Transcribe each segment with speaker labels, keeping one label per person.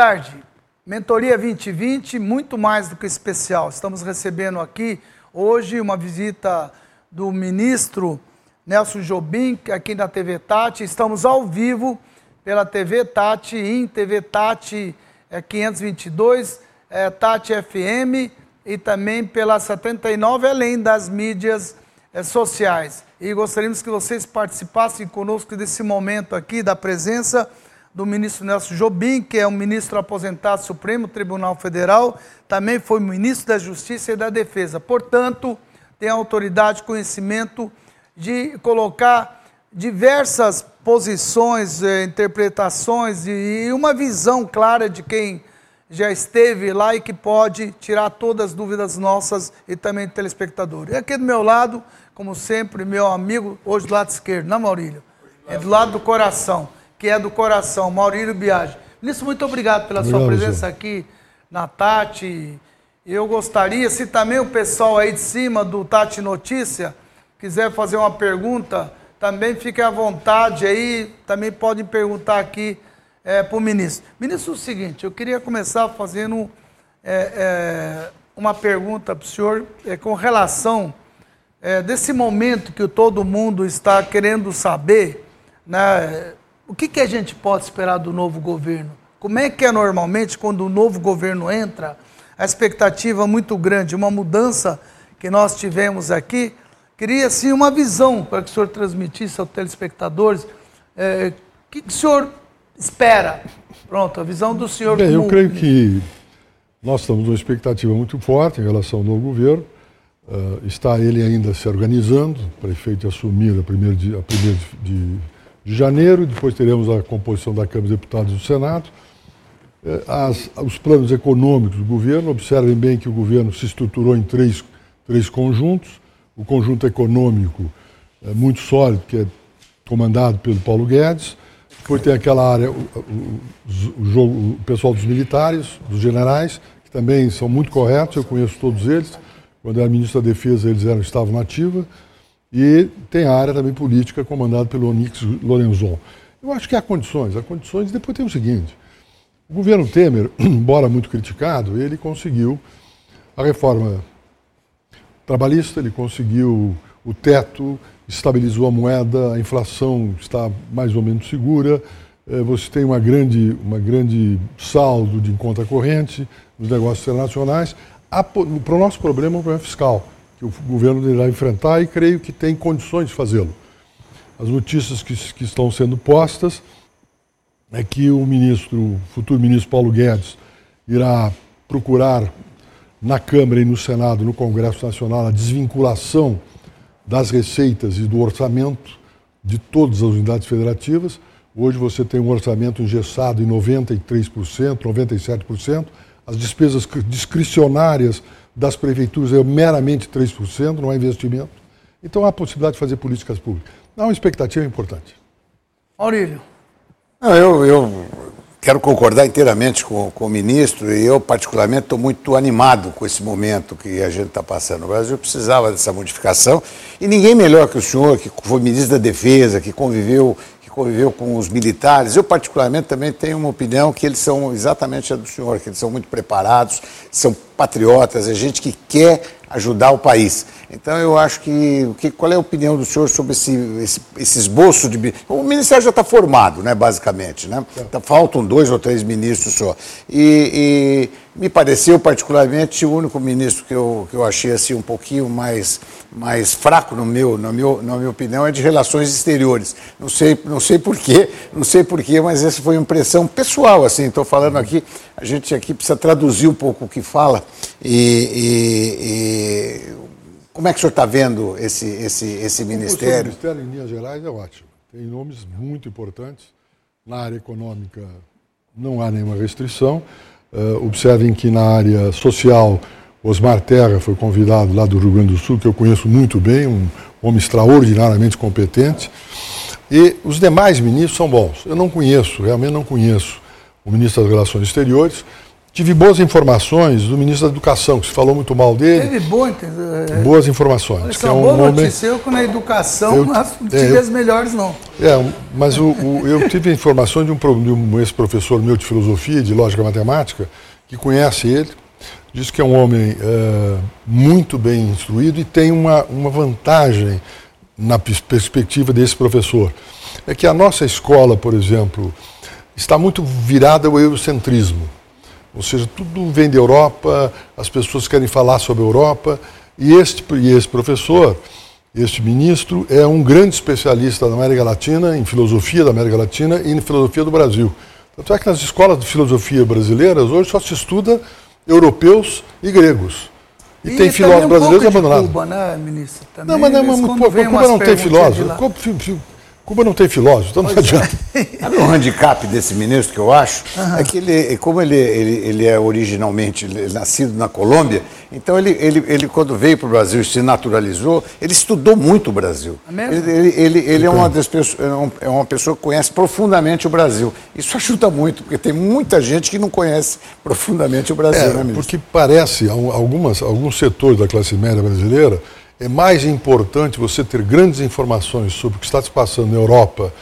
Speaker 1: tarde. Mentoria 2020, muito mais do que especial. Estamos recebendo aqui hoje uma visita do ministro Nelson Jobim, aqui na TV Tati. Estamos ao vivo pela TV Tati, em TV Tati é, 522, é, Tati FM e também pela 79, além das mídias é, sociais. E gostaríamos que vocês participassem conosco desse momento aqui da presença do ministro Nelson Jobim, que é um ministro aposentado do Supremo Tribunal Federal, também foi ministro da Justiça e da Defesa. Portanto, tem autoridade, conhecimento de colocar diversas posições, eh, interpretações e uma visão clara de quem já esteve lá e que pode tirar todas as dúvidas nossas e também do telespectador. E aqui do meu lado, como sempre, meu amigo, hoje do lado esquerdo, não, Maurílio? É do lado do coração que é do coração, Maurílio Biagi. Ministro, muito obrigado pela obrigado, sua presença aqui na Tati. Eu gostaria, se também o pessoal aí de cima do Tati Notícia quiser fazer uma pergunta, também fique à vontade aí, também podem perguntar aqui é, para o ministro. Ministro, é o seguinte, eu queria começar fazendo é, é, uma pergunta para o senhor é, com relação é, desse momento que todo mundo está querendo saber, né, o que, que a gente pode esperar do novo governo? Como é que é normalmente quando o novo governo entra? A expectativa muito grande, uma mudança que nós tivemos aqui. Queria, sim, uma visão para que o senhor transmitisse aos telespectadores. É, o que, que o senhor espera? Pronto, a visão do senhor.
Speaker 2: Bem, eu creio que nós estamos numa expectativa muito forte em relação ao novo governo. Uh, está ele ainda se organizando para efeito de assumir a 1 de, a primeiro de de janeiro, depois teremos a composição da Câmara de Deputados e do Senado. Eh, as, os planos econômicos do governo, observem bem que o governo se estruturou em três, três conjuntos. O conjunto econômico é muito sólido, que é comandado pelo Paulo Guedes. Depois tem aquela área, o, o, o, o pessoal dos militares, dos generais, que também são muito corretos, eu conheço todos eles. Quando era ministro da Defesa, eles eram, estavam na ativa. E tem a área também política comandada pelo Onix Lorenzon. Eu acho que há condições. Há condições. Depois tem o seguinte: o governo Temer, embora muito criticado, ele conseguiu a reforma trabalhista, ele conseguiu o teto, estabilizou a moeda, a inflação está mais ou menos segura, eh, você tem uma grande, uma grande saldo de conta corrente nos negócios internacionais. Para o nosso problema, é um problema fiscal que o governo irá enfrentar e creio que tem condições de fazê-lo. As notícias que, que, estão sendo postas é que o ministro, o futuro ministro Paulo Guedes, irá procurar na Câmara e no Senado, no Congresso Nacional, a desvinculação das receitas e do orçamento de todas as unidades federativas. Hoje você tem um orçamento engessado em 93%, 97%. As despesas discricionárias das prefeituras é meramente 3%, não há investimento. Então há possibilidade de fazer políticas públicas. Há uma expectativa importante.
Speaker 1: Maurílio.
Speaker 3: Não, eu, eu quero concordar inteiramente com, com o ministro e eu, particularmente, estou muito animado com esse momento que a gente está passando. O Brasil precisava dessa modificação e ninguém melhor que o senhor, que foi ministro da Defesa, que conviveu que conviveu com os militares. Eu, particularmente, também tenho uma opinião que eles são exatamente a do senhor, que eles são muito preparados, são patriotas, é gente que quer ajudar o país. Então, eu acho que, que qual é a opinião do senhor sobre esse, esse, esse esboço de... O Ministério já está formado, né, basicamente. Né? Tá, faltam dois ou três ministros só. E, e, me pareceu, particularmente, o único ministro que eu, que eu achei assim, um pouquinho mais, mais fraco, no meu, no meu, na minha opinião, é de relações exteriores. Não sei, não sei porquê, não sei porquê, mas essa foi uma impressão pessoal. assim. Estou falando aqui, a gente aqui precisa traduzir um pouco o que fala. e, e, e como é que o senhor está vendo esse, esse, esse ministério?
Speaker 2: O ministério, em linhas gerais, é ótimo. Tem nomes muito importantes. Na área econômica, não há nenhuma restrição. Uh, observem que na área social, Osmar Terra foi convidado lá do Rio Grande do Sul, que eu conheço muito bem, um homem extraordinariamente competente. E os demais ministros são bons. Eu não conheço, realmente não conheço o ministro das Relações Exteriores. Tive boas informações do ministro da Educação, que se falou muito mal dele.
Speaker 1: Teve boa,
Speaker 2: é, boas informações.
Speaker 1: Isso é homem... notícia. Eu, na educação, eu, não tive é, as melhores, não.
Speaker 2: É, mas o, o, eu tive informações de um, de um ex-professor meu de filosofia, de lógica matemática, que conhece ele, diz que é um homem é, muito bem instruído e tem uma, uma vantagem na perspectiva desse professor. É que a nossa escola, por exemplo, está muito virada ao eurocentrismo. Ou seja, tudo vem da Europa, as pessoas querem falar sobre a Europa, e este, e esse professor, este ministro, é um grande especialista da América Latina, em filosofia da América Latina e em filosofia do Brasil. Tanto é que nas escolas de filosofia brasileiras hoje só se estuda europeus e gregos. E, e tem filósofos um brasileiros abandonados.
Speaker 1: Cuba, né, ministro?
Speaker 2: Também, não, mas não, mas, Cuba não tem filósofo. Cuba não tem filósofo, então não pois é. adianta.
Speaker 3: É. Sabe o handicap desse ministro que eu acho? Uhum. É que ele, como ele, ele, ele é originalmente nascido na Colômbia, então ele, ele, ele quando veio para o Brasil e se naturalizou, ele estudou muito o Brasil. É ele, ele, ele, ele é, uma das pessoas, é, é uma pessoa que conhece profundamente o Brasil. Isso ajuda muito, porque tem muita gente que não conhece profundamente o Brasil,
Speaker 2: é,
Speaker 3: né, ministro?
Speaker 2: Porque parece, algumas, alguns setores da classe média brasileira é mais importante você ter grandes informações sobre o que está se passando na Europa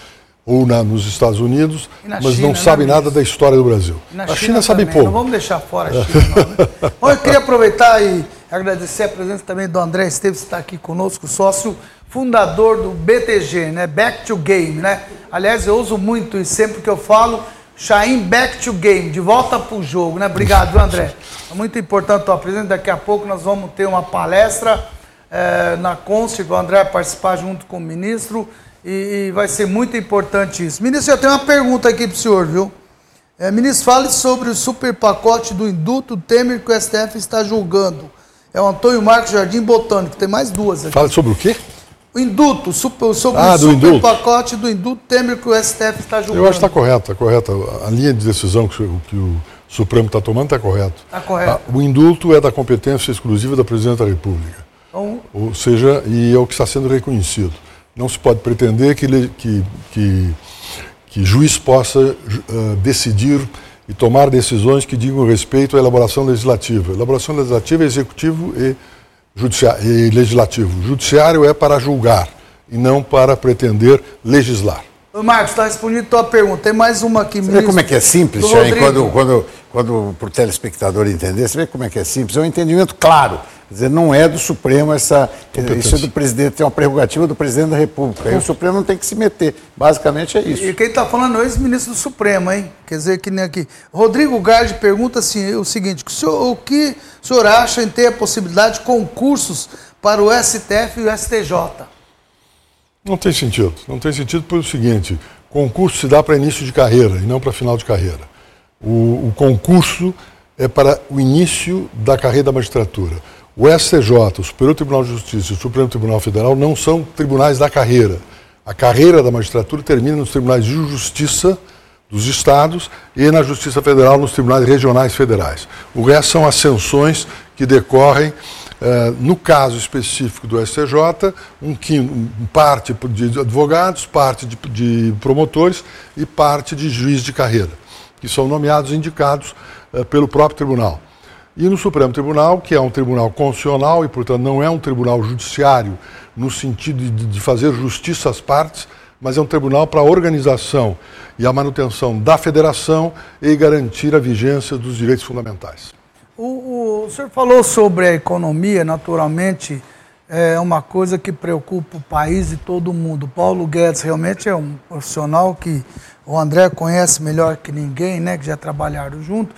Speaker 2: ou na, nos Estados Unidos, mas China, não sabe nada da história do Brasil.
Speaker 1: a China, China sabe pouco. Não vamos deixar fora a China. Não, né? Bom, eu queria aproveitar e agradecer a presença também do André Esteves, que está aqui conosco, sócio fundador do BTG, né? Back to Game, né? Aliás, eu uso muito e sempre que eu falo, Chaim Back to Game, de volta para o jogo, né? Obrigado, André. É muito importante a tua presença. Daqui a pouco nós vamos ter uma palestra é, na Conce, o André participar junto com o ministro e, e, vai ser muito importante isso. Ministro, eu tenho uma pergunta aqui para o senhor, viu? É, ministro, fale sobre o super pacote do induto Temer que o STF está julgando. É o Antônio Marcos Jardim Botânico, tem mais duas aqui.
Speaker 2: Fale sobre o quê?
Speaker 1: O induto, super, sobre ah, o super induto. pacote do induto Temer que o STF está julgando.
Speaker 2: Eu acho que está correto, está correto. A linha de decisão que o, que o Supremo está tomando está correto.
Speaker 1: Está correto. Ah,
Speaker 2: o indulto é da competência exclusiva da Presidente da República. Então, Ou seja, e é o que está sendo reconhecido. Não se pode pretender que, que, que, que juiz possa uh, decidir e tomar decisões que digam respeito à elaboração legislativa. Elaboração legislativa é executivo e, e legislativo. Judiciário é para julgar e não para pretender legislar.
Speaker 1: Marcos, está respondendo a tua pergunta. Tem mais uma aqui mesmo.
Speaker 3: Você vê como é que é simples, quando, quando, quando para o telespectador entender, você vê como é que é simples. É um entendimento claro. Quer dizer, não é do Supremo essa. Isso é do presidente, é uma prerrogativa do presidente da República. E o Supremo não tem que se meter. Basicamente é isso.
Speaker 1: E quem está falando é o ex-ministro do Supremo, hein? Quer dizer, que nem aqui. Rodrigo Gardi pergunta assim, o seguinte: o, senhor, o que o senhor acha em ter a possibilidade de concursos para o STF e o STJ?
Speaker 2: Não tem sentido. Não tem sentido pelo seguinte: concurso se dá para início de carreira e não para final de carreira. O, o concurso é para o início da carreira da magistratura. O STJ, o Superior Tribunal de Justiça e o Supremo Tribunal Federal não são tribunais da carreira. A carreira da magistratura termina nos tribunais de justiça dos estados e na Justiça Federal nos tribunais regionais federais. O resto são ascensões que decorrem, eh, no caso específico do STJ, um, um, parte de advogados, parte de, de, promotores e parte de juiz de carreira, que são nomeados e indicados eh, pelo próprio tribunal. E no Supremo Tribunal, que é um tribunal constitucional e, portanto, não é um tribunal judiciário no sentido de, de fazer justiça às partes, mas é um tribunal para a organização e a manutenção da federação e garantir a vigência dos direitos fundamentais.
Speaker 1: O, o, o senhor falou sobre a economia, naturalmente, é uma coisa que preocupa o país e todo mundo. Paulo Guedes realmente é um profissional que o André conhece melhor que ninguém, né, que já trabalharam junto.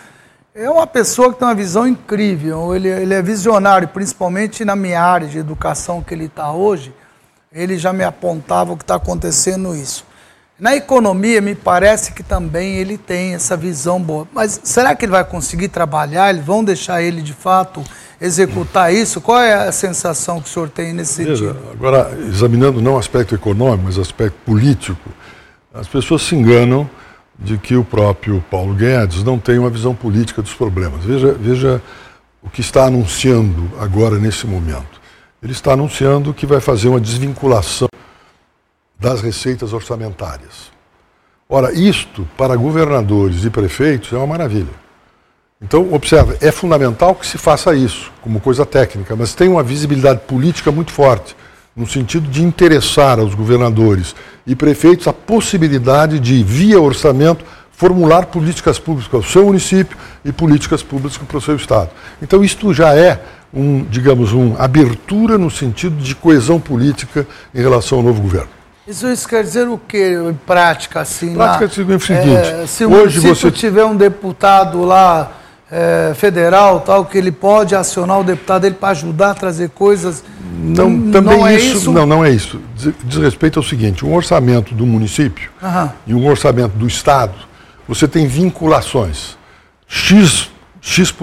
Speaker 1: É uma pessoa que tem uma visão incrível, ele, ele é visionário, principalmente na minha área de educação que ele está hoje, ele já me apontava o que está acontecendo isso. Na economia, me parece que também ele tem essa visão boa. Mas será que ele vai conseguir trabalhar? Eles vão deixar ele, de fato, executar isso? Qual é a sensação que o senhor tem nesse Veja, sentido?
Speaker 2: Agora, examinando não o aspecto econômico, mas o aspecto político, as pessoas se enganam de que o próprio Paulo Guedes não tem uma visão política dos problemas. Veja, veja o que está anunciando agora nesse momento. Ele está anunciando que vai fazer uma desvinculação das receitas orçamentárias. Ora, isto para governadores e prefeitos é uma maravilha. Então, observe, é fundamental que se faça isso como coisa técnica, mas tem uma visibilidade política muito forte, no sentido de interessar aos governadores e prefeitos a possibilidade de, via orçamento, formular políticas públicas para o seu município e políticas públicas para o seu estado. Então, isto já é um, digamos, uma abertura no sentido de coesão política em relação ao novo governo.
Speaker 1: Isso, quer dizer o que em prática? Assim,
Speaker 2: prática
Speaker 1: na,
Speaker 2: é o seguinte:
Speaker 1: é, se o hoje você tiver um deputado lá é, federal, tal, que ele pode acionar o deputado dele para ajudar a trazer coisas.
Speaker 2: Não, também não é isso, isso, Não, não é isso. Diz, diz, respeito ao seguinte: um orçamento do município Aham. e um orçamento do Estado, você tem vinculações. X, X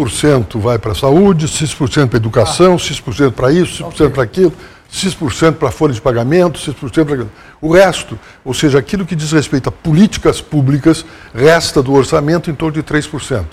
Speaker 2: vai para a saúde, X para a educação, ah. X para isso, X okay. para aquilo. X% para folha de pagamento, X% para. O resto, ou seja, aquilo que diz respeito a políticas públicas, resta do orçamento em torno de 3%.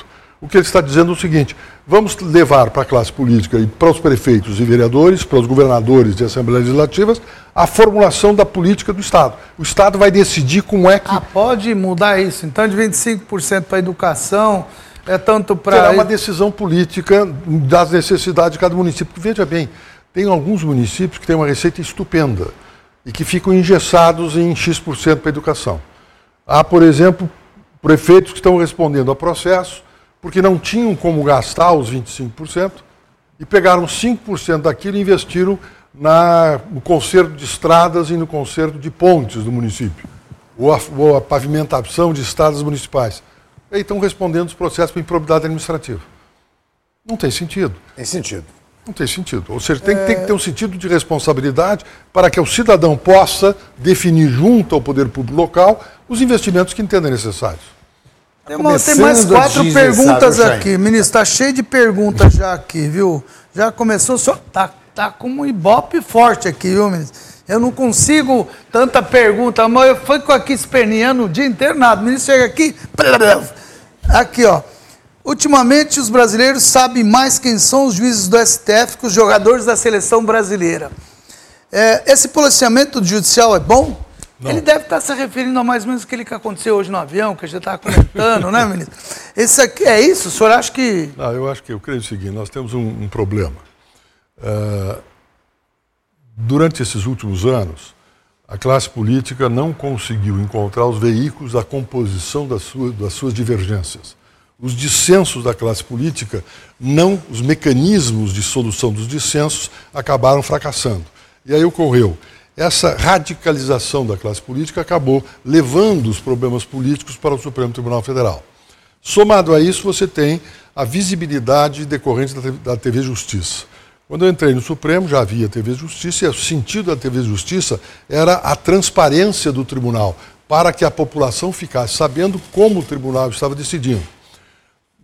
Speaker 2: O que ele está dizendo é o seguinte: vamos levar para a classe política e para os prefeitos e vereadores, para os governadores e assembleias legislativas, a formulação da política do Estado. O Estado vai decidir como é que.
Speaker 1: Ah, pode mudar isso. Então, de 25% para a educação, é tanto para.
Speaker 2: Será uma decisão política das necessidades de cada município. Veja bem, tem alguns municípios que têm uma receita estupenda e que ficam engessados em X% para a educação. Há, por exemplo, prefeitos que estão respondendo a processo porque não tinham como gastar os 25% e pegaram 5% daquilo e investiram na, no conserto de estradas e no conserto de pontes do município, ou a, ou a pavimentação de estradas municipais. E aí estão respondendo os processos por improbidade administrativa. Não tem sentido.
Speaker 3: Tem sentido.
Speaker 2: Não tem sentido. Ou seja, tem, é... tem, que ter um sentido de responsabilidade para que o cidadão possa definir junto ao poder público local os investimentos que entenda necessários.
Speaker 1: Tem, mais quatro perguntas aqui. Ministro, está cheio de perguntas já aqui, viu? Já começou só. Tá, tá com um ibope forte aqui, viu, ministro? Eu não consigo tanta pergunta, mas eu fui aqui esperneando o dia inteiro, nada. O ministro chega aqui. Aqui, ó. Ultimamente, os brasileiros sabem mais quem são os juízes do STF que os jogadores da seleção brasileira. É, esse policiamento judicial é bom? Não. Ele deve estar se referindo a mais ou menos aquilo que aconteceu hoje no avião, que a gente estava comentando, né, ministro? Esse aqui, é isso? O senhor acha que.
Speaker 2: Não, eu acho que, eu creio o seguinte: nós temos um, um problema. Uh, durante esses últimos anos, a classe política não conseguiu encontrar os veículos da composição das suas, das suas divergências. Os dissensos da classe política, não, os mecanismos de solução dos dissensos acabaram fracassando. E aí ocorreu essa radicalização da classe política acabou levando os problemas políticos para o Supremo Tribunal Federal. Somado a isso, você tem a visibilidade decorrente da TV Justiça. Quando eu entrei no Supremo, já havia TV Justiça, e o sentido da TV Justiça era a transparência do tribunal, para que a população ficasse sabendo como o tribunal estava decidindo.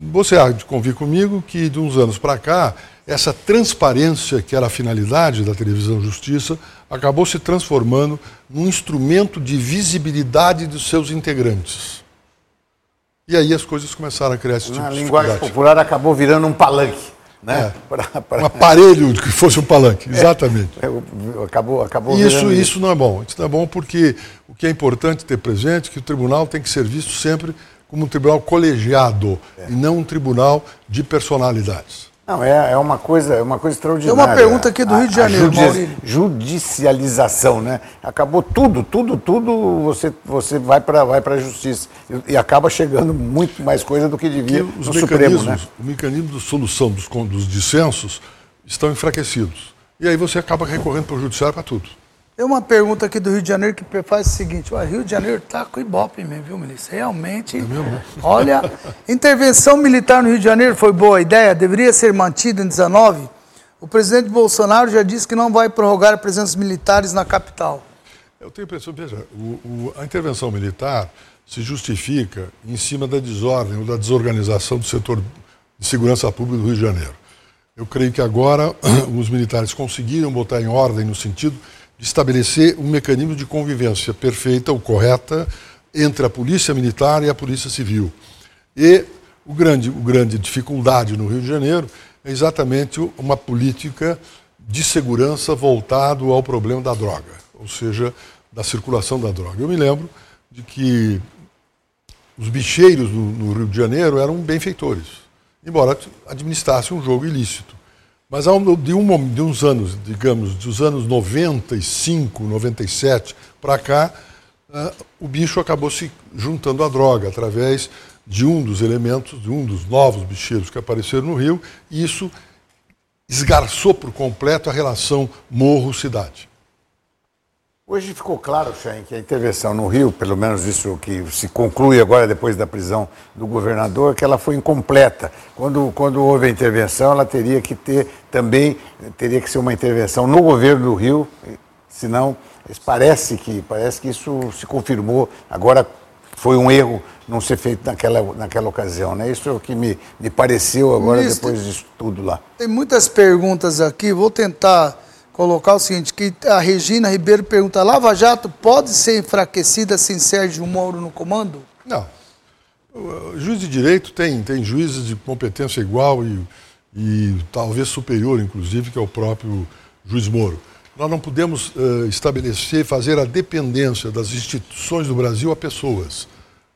Speaker 2: Você há de convir comigo que, de uns anos para cá, essa transparência, que era a finalidade da televisão Justiça, acabou se transformando num instrumento de visibilidade dos seus integrantes. E aí as coisas começaram a criar esse tipo
Speaker 3: Na de linguagem popular acabou virando um palanque. Né?
Speaker 2: É, pra, pra... Um aparelho que fosse um palanque, é. exatamente.
Speaker 3: É, acabou, acabou
Speaker 2: isso, isso não é bom. Isso não é bom porque o que é importante ter presente é que o tribunal tem que ser visto sempre como um tribunal colegiado é. e não um tribunal de personalidades.
Speaker 3: Não, é, é uma coisa, é uma coisa extraordinária.
Speaker 1: Tem uma pergunta aqui do Rio de Janeiro,
Speaker 3: judi Judicialização, né? Acabou tudo, tudo, tudo, você, você vai para vai a justiça. E, e, acaba chegando muito mais coisa do que devia os no Supremo, né?
Speaker 2: O mecanismo de solução dos, dos dissensos estão enfraquecidos. E aí você acaba recorrendo para o judiciário para tudo.
Speaker 1: Tem uma pergunta aqui do Rio de Janeiro que faz o seguinte: o Rio de Janeiro está com ibope mesmo, viu, ministro? Realmente. É mesmo? Olha, intervenção militar no Rio de Janeiro foi boa ideia, deveria ser mantida em 19. O presidente Bolsonaro já disse que não vai prorrogar a presença militares na capital.
Speaker 2: Eu tenho a impressão, veja, o, o, a intervenção militar se justifica em cima da desordem ou da desorganização do setor de segurança pública do Rio de Janeiro. Eu creio que agora os militares conseguiram botar em ordem no sentido de estabelecer um mecanismo de convivência perfeita ou correta entre a polícia militar e a polícia civil. E o grande, o grande dificuldade no Rio de Janeiro é exatamente uma política de segurança voltado ao problema da droga, ou seja, da circulação da droga. Eu me lembro de que os bicheiros no, no Rio de Janeiro eram benfeitores. embora administrasse um jogo ilícito. Mas de, um, de uns anos, digamos, dos anos 95, 97 para cá, uh, o bicho acabou se juntando à droga através de um dos elementos, de um dos novos bicheiros que apareceram no Rio, e isso esgarçou por completo a relação morro-cidade.
Speaker 3: Hoje ficou claro, Chain, que a intervenção no Rio, pelo menos isso que se conclui agora depois da prisão do governador, que ela foi incompleta. Quando, quando houve a intervenção, ela teria que ter também, teria que ser uma intervenção no governo do Rio, senão parece que, parece que isso se confirmou. Agora foi um erro não ser feito naquela, naquela ocasião. Né? Isso é o que me, me pareceu agora, Ministro, depois disso tudo lá.
Speaker 1: Tem muitas perguntas aqui, vou tentar colocar o seguinte, que a Regina Ribeiro pergunta, Lava Jato pode ser enfraquecida sem Sérgio Moro no comando?
Speaker 2: Não. O juiz de direito tem, tem juízes de competência igual e, e talvez superior, inclusive, que é o próprio juiz Moro. Nós não podemos uh, estabelecer, fazer a dependência das instituições do Brasil a pessoas.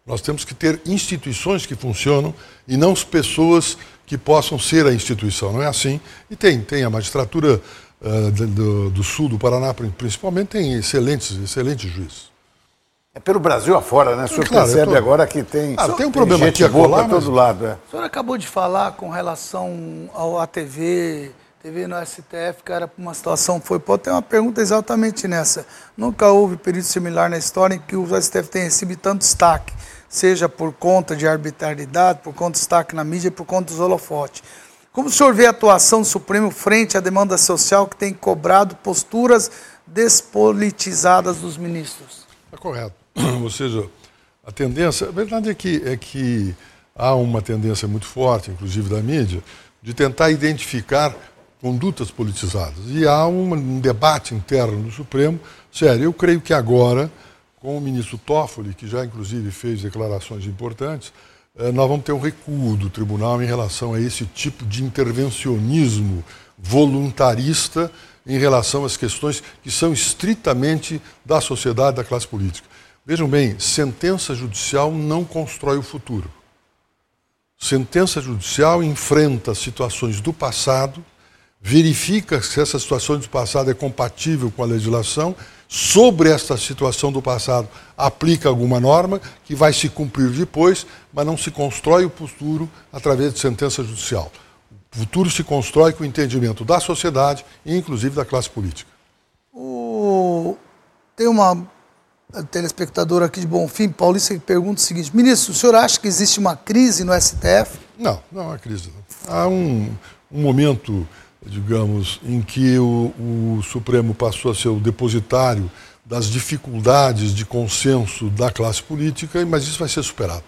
Speaker 2: Nós temos que ter instituições que funcionam e não pessoas que possam ser a instituição. Não é assim. E tem, tem a magistratura uh, do, do, sul do Paraná, principalmente, tem excelentes, excelentes juízes.
Speaker 3: É pelo Brasil afora, né? O senhor claro, percebe tô... agora que tem,
Speaker 2: ah, tem um problema aqui
Speaker 3: boa para todo lado. É.
Speaker 1: O senhor acabou de falar com relação ao ATV, TV no STF, cara, uma situação foi. Pode ter uma pergunta exatamente nessa. Nunca houve período similar na história em que o STF tenha recebido tanto destaque, seja por conta de arbitrariedade, por conta de destaque na mídia, por conta dos holofotes. Como o senhor vê a atuação do Supremo frente à demanda social que tem cobrado posturas despolitizadas dos ministros?
Speaker 2: É correto. Ou seja, a tendência, a verdade é que, é que há uma tendência muito forte, inclusive da mídia, de tentar identificar condutas politizadas. E há um, debate interno no Supremo sério. Eu creio que agora, com o ministro Toffoli, que já inclusive fez declarações importantes, nós vamos ter um recuo do tribunal em relação a esse tipo de intervencionismo voluntarista em relação às questões que são estritamente da sociedade, da classe política. Vejam bem, sentença judicial não constrói o futuro. Sentença judicial enfrenta situações do passado, verifica se essa situação do passado é compatível com a legislação sobre esta situação do passado aplica alguma norma que vai se cumprir depois, mas não se constrói o futuro através de sentença judicial. O futuro se constrói com o entendimento da sociedade e inclusive da classe política.
Speaker 1: O... Tem uma telespectadora aqui de Bonfim, Paulista, que pergunta o seguinte: Ministro, o senhor acha que existe uma crise no STF?
Speaker 2: Não, não há crise. Não. Há um, um momento digamos, em que o, o Supremo passou a ser o depositário das dificuldades de consenso da classe política, mas isso vai ser superado.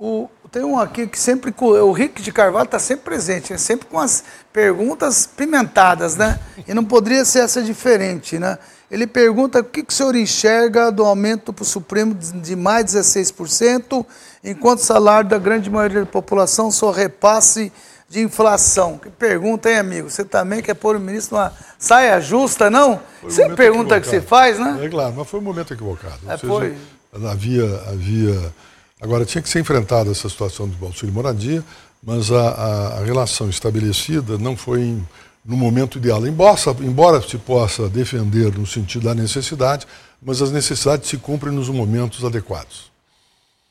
Speaker 1: O, tem um aqui que sempre. O Rick de Carvalho está sempre presente, né? sempre com as perguntas pimentadas, né? E não poderia ser essa diferente, né? Ele pergunta o que, que o senhor enxerga do aumento para o Supremo de mais 16%, enquanto o salário da grande maioria da população só repasse de inflação. Que pergunta, hein, amigo? Você também quer pôr o ministro numa saia justa, não? Você pergunta equivocado. que você faz, né?
Speaker 2: É claro, mas foi um momento equivocado.
Speaker 1: É, seja, foi.
Speaker 2: Havia, havia. Agora, tinha que ser enfrentada essa situação do auxílio moradia, mas a, a, a relação estabelecida não foi em, no momento ideal. Embora, embora se possa defender no sentido da necessidade, mas as necessidades se cumprem nos momentos adequados.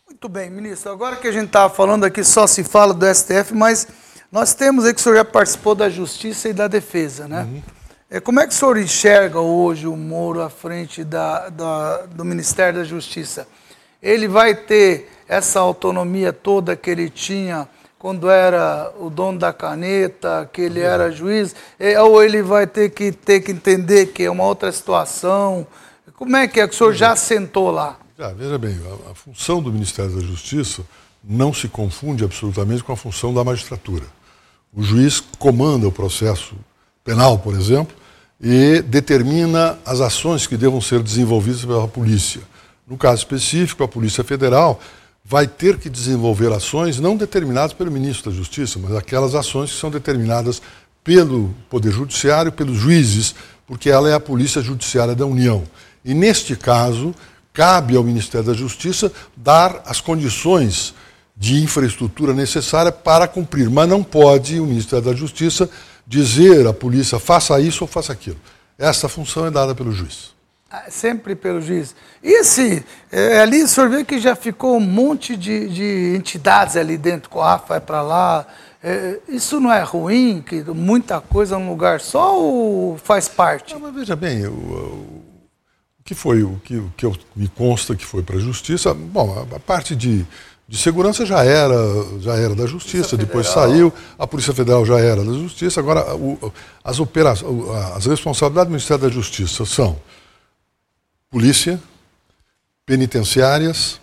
Speaker 1: Muito bem, ministro. Agora que a gente estava falando aqui, só se fala do STF, mas nós temos aí que o senhor já participou da Justiça e da Defesa, né? Uhum. É, como é que o senhor enxerga hoje o Moro à frente da, da, do Ministério da Justiça? Ele vai ter essa autonomia toda que ele tinha quando era o dono da caneta, que ele era juiz, é, ou ele vai ter que, ter que entender que é uma outra situação? Como é que é que o senhor já sentou lá?
Speaker 2: Já, veja bem, a, a função do Ministério da Justiça não se confunde absolutamente com a função da magistratura. O juiz comanda o processo penal, por exemplo, e determina as ações que devam ser desenvolvidas pela polícia. No caso específico, a Polícia Federal vai ter que desenvolver ações não determinadas pelo ministro da Justiça, mas aquelas ações que são determinadas pelo Poder Judiciário, pelos juízes, porque ela é a Polícia Judiciária da União. E neste caso, cabe ao Ministério da Justiça dar as condições de infraestrutura necessária para cumprir. Mas não pode o Ministério da Justiça dizer à polícia faça isso ou faça aquilo. Essa função é dada pelo juiz.
Speaker 1: Ah, sempre pelo juiz. E esse, é, ali o senhor vê que já ficou um monte de, de entidades ali dentro, o AF vai para lá. É, isso não é ruim, que muita coisa num lugar só ou faz parte?
Speaker 2: Não, mas veja bem, o, o, que foi, o que, o que eu, me consta que foi para a justiça, bom, a, a parte de de segurança já era, já era da Justiça, depois saiu, a Polícia Federal já era da Justiça, agora o, as, operações, as responsabilidades do Ministério da Justiça são polícia, penitenciárias,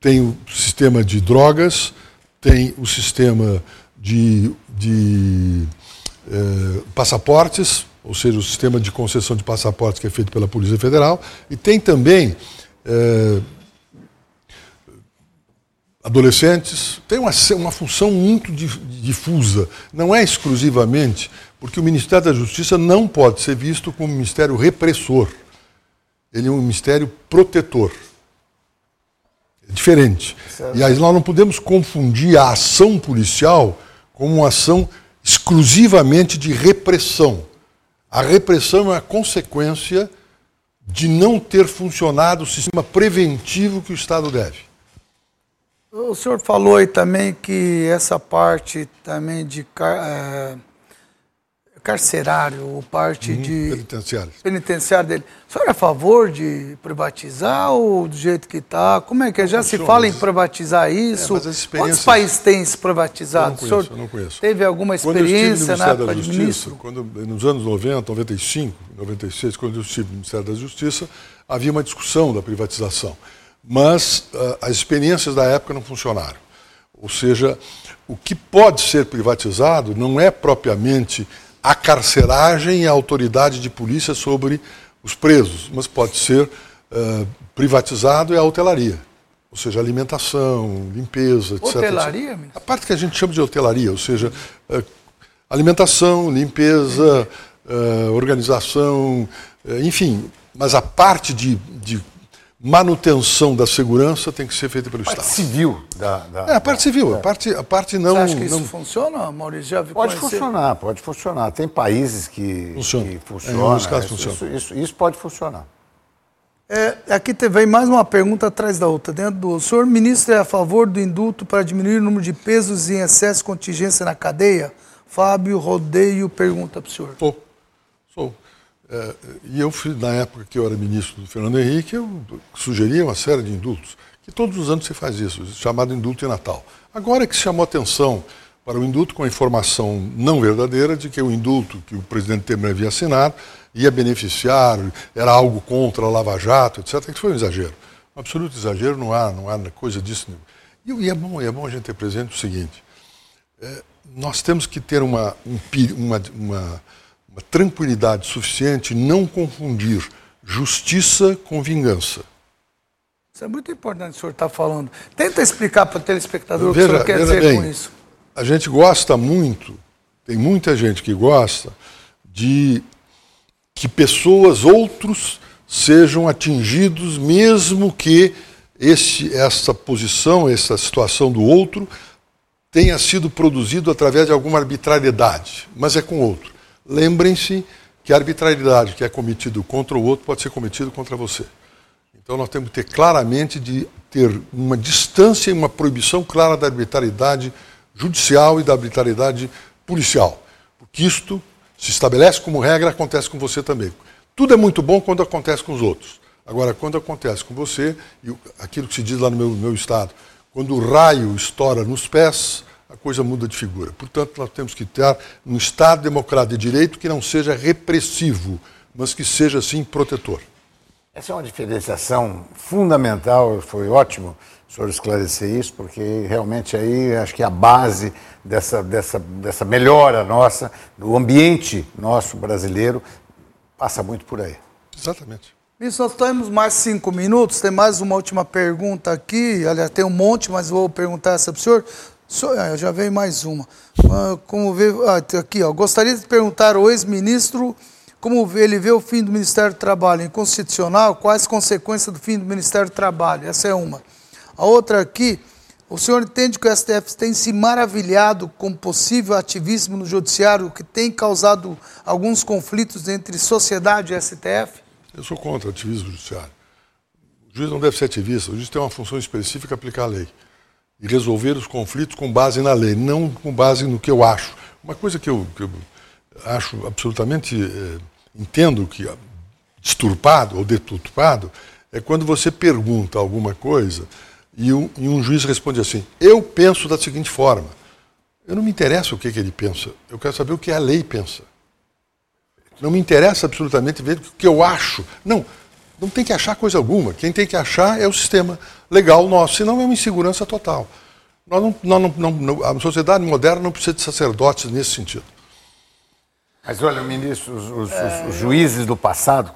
Speaker 2: tem o sistema de drogas, tem o sistema de, de eh, passaportes, ou seja, o sistema de concessão de passaportes que é feito pela Polícia Federal, e tem também eh, adolescentes, tem uma, uma função muito difusa. Não é exclusivamente porque o Ministério da Justiça não pode ser visto como um ministério repressor. Ele é um ministério protetor. É diferente. Certo. E aí nós não podemos confundir a ação policial como uma ação exclusivamente de repressão. A repressão é uma consequência de não ter funcionado o sistema preventivo que o Estado deve.
Speaker 1: O senhor falou aí também que essa parte também de é, carcerário, parte uhum, de
Speaker 2: penitenciário.
Speaker 1: penitenciário dele. O senhor é a favor de privatizar ou do jeito que está? Como é que é? Já se fala em privatizar isso? É, experiências... Quantos países têm se privatizado?
Speaker 2: Eu não conheço, eu não conheço.
Speaker 1: Teve alguma experiência na época de ministro?
Speaker 2: Quando, nos anos 90, 95, 96, quando eu estive no Ministério da Justiça, havia uma discussão da privatização mas uh, as experiências da época não funcionaram. Ou seja, o que pode ser privatizado não é propriamente a carceragem e a autoridade de polícia sobre os presos, mas pode ser uh, privatizado é a hotelaria. Ou seja, alimentação, limpeza, etc.
Speaker 1: Hotelaria?
Speaker 2: Etc. A parte que a gente chama de hotelaria, ou seja, uh, alimentação, limpeza, organização, enfim, mas a parte de, de manutenção da segurança tem que ser feita pelo
Speaker 3: parte
Speaker 2: Estado.
Speaker 3: civil da, da,
Speaker 2: É, a parte civil, é. a parte, a parte não. Você
Speaker 1: acha que isso
Speaker 2: não...
Speaker 1: funciona, Maurício? Já
Speaker 3: pode conhecer? funcionar, pode funcionar. Tem países que, funciona. que funcionam.
Speaker 2: Em casos
Speaker 3: isso, funciona. Isso, isso, isso, pode funcionar.
Speaker 1: É, aqui vem mais uma pergunta atrás da outra. Dentro do o senhor ministro é a favor do indulto para diminuir o número de pesos em excesso de contingência na cadeia? Fábio Rodeio pergunta para o senhor.
Speaker 2: Sou. É, e eu, na época que eu era ministro do Fernando Henrique, eu sugeria uma série de indultos, que todos os anos se faz isso, chamado indulto de Natal. Agora é que se chamou atenção para o indulto com a informação não verdadeira de que o indulto que o presidente Temer havia assinado ia beneficiar, era algo contra a Lava Jato, etc., que foi um exagero. Um absoluto exagero, não há, não há coisa disso. E, é, bom, é bom a gente ter presente o seguinte, é, nós temos que ter uma, um, uma uma tranquilidade suficiente não confundir justiça com vingança.
Speaker 1: Isso é muito importante o senhor estar tá falando. Tenta explicar para o telespectador veja, o que o senhor quer dizer bem, com isso.
Speaker 2: A gente gosta muito, tem muita gente que gosta de que pessoas, outros, sejam atingidos, mesmo que esse, essa posição, essa situação do outro tenha sido produzido através de alguma arbitrariedade, mas é com outro. Lembrem-se que a arbitrariedade que é cometida contra o outro pode ser cometida contra você. Então nós temos que ter claramente de ter uma distância e uma proibição clara da arbitrariedade judicial e da arbitrariedade policial. Porque isto se estabelece como regra, acontece com você também. Tudo é muito bom quando acontece com os outros. Agora, quando acontece com você, e aquilo que se diz lá no meu, meu estado, quando o raio estoura nos pés, a coisa muda de figura. Portanto, nós temos que ter um Estado democrático de direito que não seja repressivo, mas que seja, sim, protetor.
Speaker 3: Essa é uma diferenciação fundamental, foi ótimo o senhor esclarecer isso, porque realmente aí acho que a base dessa, dessa, dessa melhora nossa, do ambiente nosso brasileiro, passa muito por aí.
Speaker 2: Exatamente.
Speaker 1: Isso, nós temos mais cinco minutos, tem mais uma última pergunta aqui, aliás, tem um monte, mas vou perguntar essa para o senhor. Ah, já veio mais uma. Ah, como vê, ah, tá aqui, ó. Gostaria de perguntar ao ex-ministro como ele vê o fim do Ministério do Trabalho inconstitucional, quais consequências do fim do Ministério do Trabalho? Essa é uma. A outra aqui, O senhor entende que o STF tem se maravilhado com possível ativismo no judiciário que tem causado alguns conflitos entre sociedade e STF?
Speaker 2: Eu sou contra ativismo judiciário. O juiz não deve ser ativista, o juiz tem uma função específica aplicar a lei e resolver os conflitos com base na lei, não com base no que eu acho. Uma coisa que eu, que eu acho absolutamente eh, entendo que disturpado ou deturpado é quando você pergunta alguma coisa e um, e um, juiz responde assim: Eu penso da seguinte forma. Eu não me interessa o que, que ele pensa, eu quero saber o que a lei pensa. Não me interessa absolutamente ver o que eu acho. Não, não tem que achar coisa alguma. Quem tem que achar é o sistema legal nosso, senão é uma insegurança total. Nós não, nós não, não, a sociedade moderna não precisa de sacerdotes nesse sentido.
Speaker 3: Mas olha, ministro, os, os, os, os juízes do passado,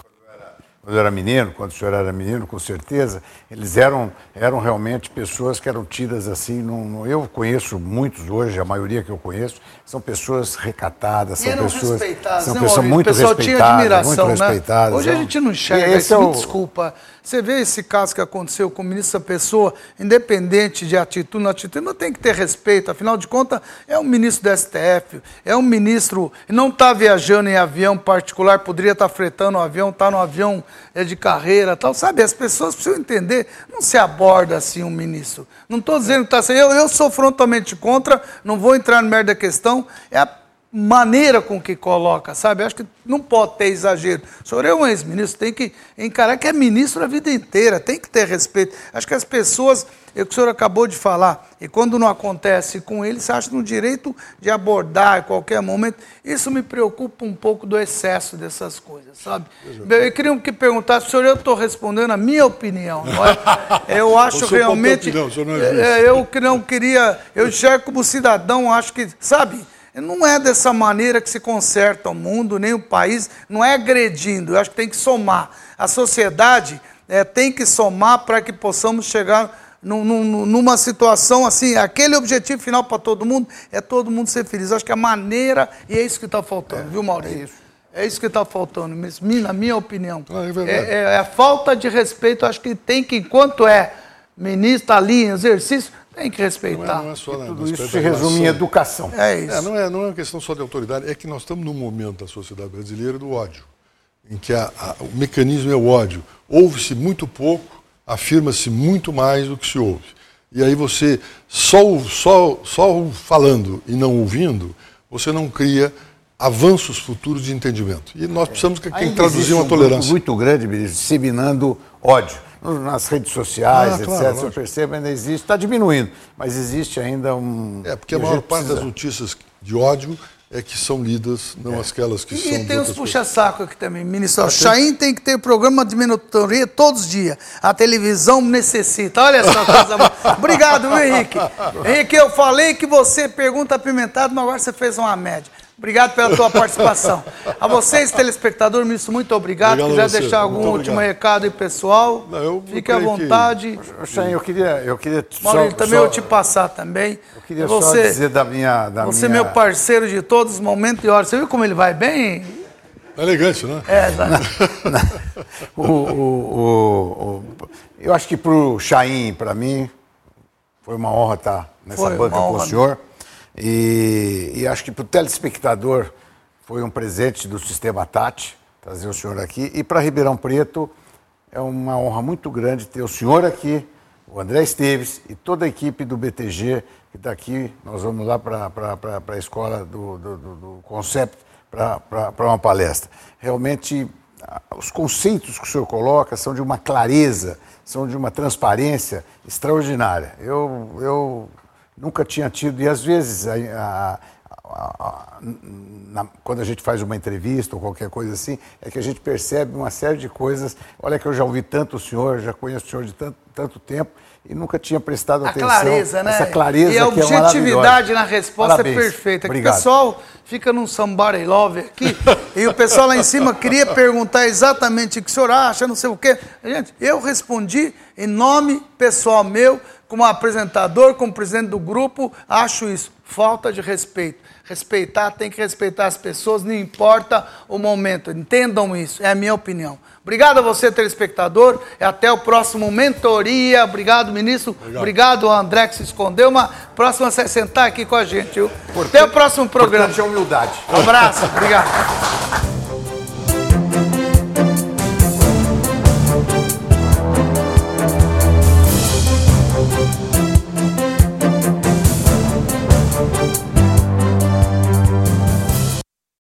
Speaker 3: quando eu era menino, quando o senhor era menino, com certeza, eles eram, eram realmente pessoas que eram tidas assim. Num, eu conheço muitos hoje, a maioria que eu conheço, são pessoas recatadas, são pessoas. São
Speaker 1: né,
Speaker 3: pessoas muito
Speaker 1: pessoal
Speaker 3: respeitadas.
Speaker 1: Tinha admiração,
Speaker 3: muito
Speaker 1: né?
Speaker 3: respeitadas.
Speaker 1: Hoje a gente não enxerga isso, é o... desculpa. Você vê esse caso que aconteceu com o ministro Pessoa, independente de atitude, não atitude, não tem que ter respeito, afinal de contas, é um ministro do STF, é um ministro, não está viajando em avião particular, poderia estar tá fretando um avião, está no avião é de carreira tal, sabe? As pessoas precisam entender, não se aborda assim um ministro. Não estou dizendo que está assim, eu, eu sou frontalmente contra, não vou entrar no merda da questão, é a maneira com que coloca, sabe? Acho que não pode ter exagero. O senhor é um ex-ministro, tem que encarar que é ministro a vida inteira, tem que ter respeito. Acho que as pessoas, é o que o senhor acabou de falar, e quando não acontece com ele, você acha no direito de abordar em qualquer momento. Isso me preocupa um pouco do excesso dessas coisas, sabe? Eu queria que perguntasse, senhor, eu estou respondendo a minha opinião, não é? Eu acho realmente. Opinião, não é, é eu não queria, eu enxergo como cidadão, acho que, sabe? Não é dessa maneira que se conserta o mundo, nem o país, não é agredindo, eu acho que tem que somar. A sociedade é, tem que somar para que possamos chegar num, num, numa situação assim, aquele objetivo final para todo mundo é todo mundo ser feliz. Eu acho que a maneira, e é isso que está faltando, é, viu, Maurício? É isso. É isso que está faltando, na minha opinião. É, é, é, é, a falta de respeito, acho que tem que, enquanto é ministro tá ali em exercício, tem que respeitar. Não é, não é
Speaker 3: só, tudo isso se resume em educação.
Speaker 2: É isso. É, não, é, não é uma questão só de autoridade, é que nós estamos num momento da sociedade brasileira do ódio, em que a, a, o mecanismo é o ódio. Ouve-se muito pouco, afirma-se muito mais do que se ouve. E aí você, só, só, só falando e não ouvindo, você não cria avanços futuros de entendimento. E nós precisamos que quem traduzir uma tolerância.
Speaker 3: Um muito grande, ministro, disseminando ódio nas redes sociais, ah, claro, etc. Você percebe, ainda existe, está diminuindo, mas existe ainda um.
Speaker 2: É, porque a maior parte precisa... das notícias de ódio é que são lidas, não é. aquelas que
Speaker 1: e
Speaker 2: são.
Speaker 1: E tem os puxa-saco aqui também, ministro. Ah, Chaim tem que ter programa de mentoria todos os dias. A televisão necessita. Olha só coisa boa. Obrigado, viu, Henrique. Henrique, eu falei que você pergunta apimentado, mas agora você fez uma média. Obrigado pela tua participação. A vocês, telespectador, ministro, muito obrigado. obrigado Quiser deixar algum último recado aí, pessoal, Não, fique à vontade.
Speaker 3: Que... eu queria, eu queria
Speaker 1: Maurício, também só... eu te passar também.
Speaker 3: Eu queria você, só dizer da minha... Da
Speaker 1: você
Speaker 3: minha...
Speaker 1: meu parceiro de todos os momentos e horas. Você viu como ele vai bem?
Speaker 2: É elegante, né?
Speaker 1: É, exato.
Speaker 3: o, o, o, eu acho que para o Chaim, para mim, foi uma honra estar nessa foi banca com o senhor. E, e acho que para o telespectador foi um presente do Sistema Tati trazer o senhor aqui. E para Ribeirão Preto é uma honra muito grande ter o senhor aqui, o André Esteves e toda a equipe do BTG que está aqui. Nós vamos lá para a escola do, do, do, do Concept para uma palestra. Realmente, os conceitos que o senhor coloca são de uma clareza, são de uma transparência extraordinária. Eu, eu nunca tinha tido, e às vezes, a, a, a, na, quando a gente faz uma entrevista ou qualquer coisa assim, é que a gente percebe uma série de coisas. Olha que eu já ouvi tanto o senhor, já conheço o senhor de tanto, tanto tempo, e nunca tinha prestado
Speaker 1: a
Speaker 3: atenção.
Speaker 1: Clareza, né?
Speaker 3: Essa clareza
Speaker 1: E a
Speaker 3: é
Speaker 1: objetividade
Speaker 3: é
Speaker 1: na resposta Parabéns. é perfeita. o pessoal fica num somebody love aqui, e o pessoal lá em cima queria perguntar exatamente o que o senhor acha, não sei o quê. Gente, eu respondi em nome pessoal meu, como apresentador, como presidente do grupo, acho isso falta de respeito. respeitar, tem que respeitar as pessoas, não importa o momento. Entendam isso, é a minha opinião. Obrigado a você, telespectador. E até o próximo Mentoria. Obrigado, ministro. Obrigado, Obrigado André, que se escondeu. Uma próxima a sentar aqui com a gente. Viu? Até o próximo programa.
Speaker 3: é humildade.
Speaker 1: Um abraço. Obrigado.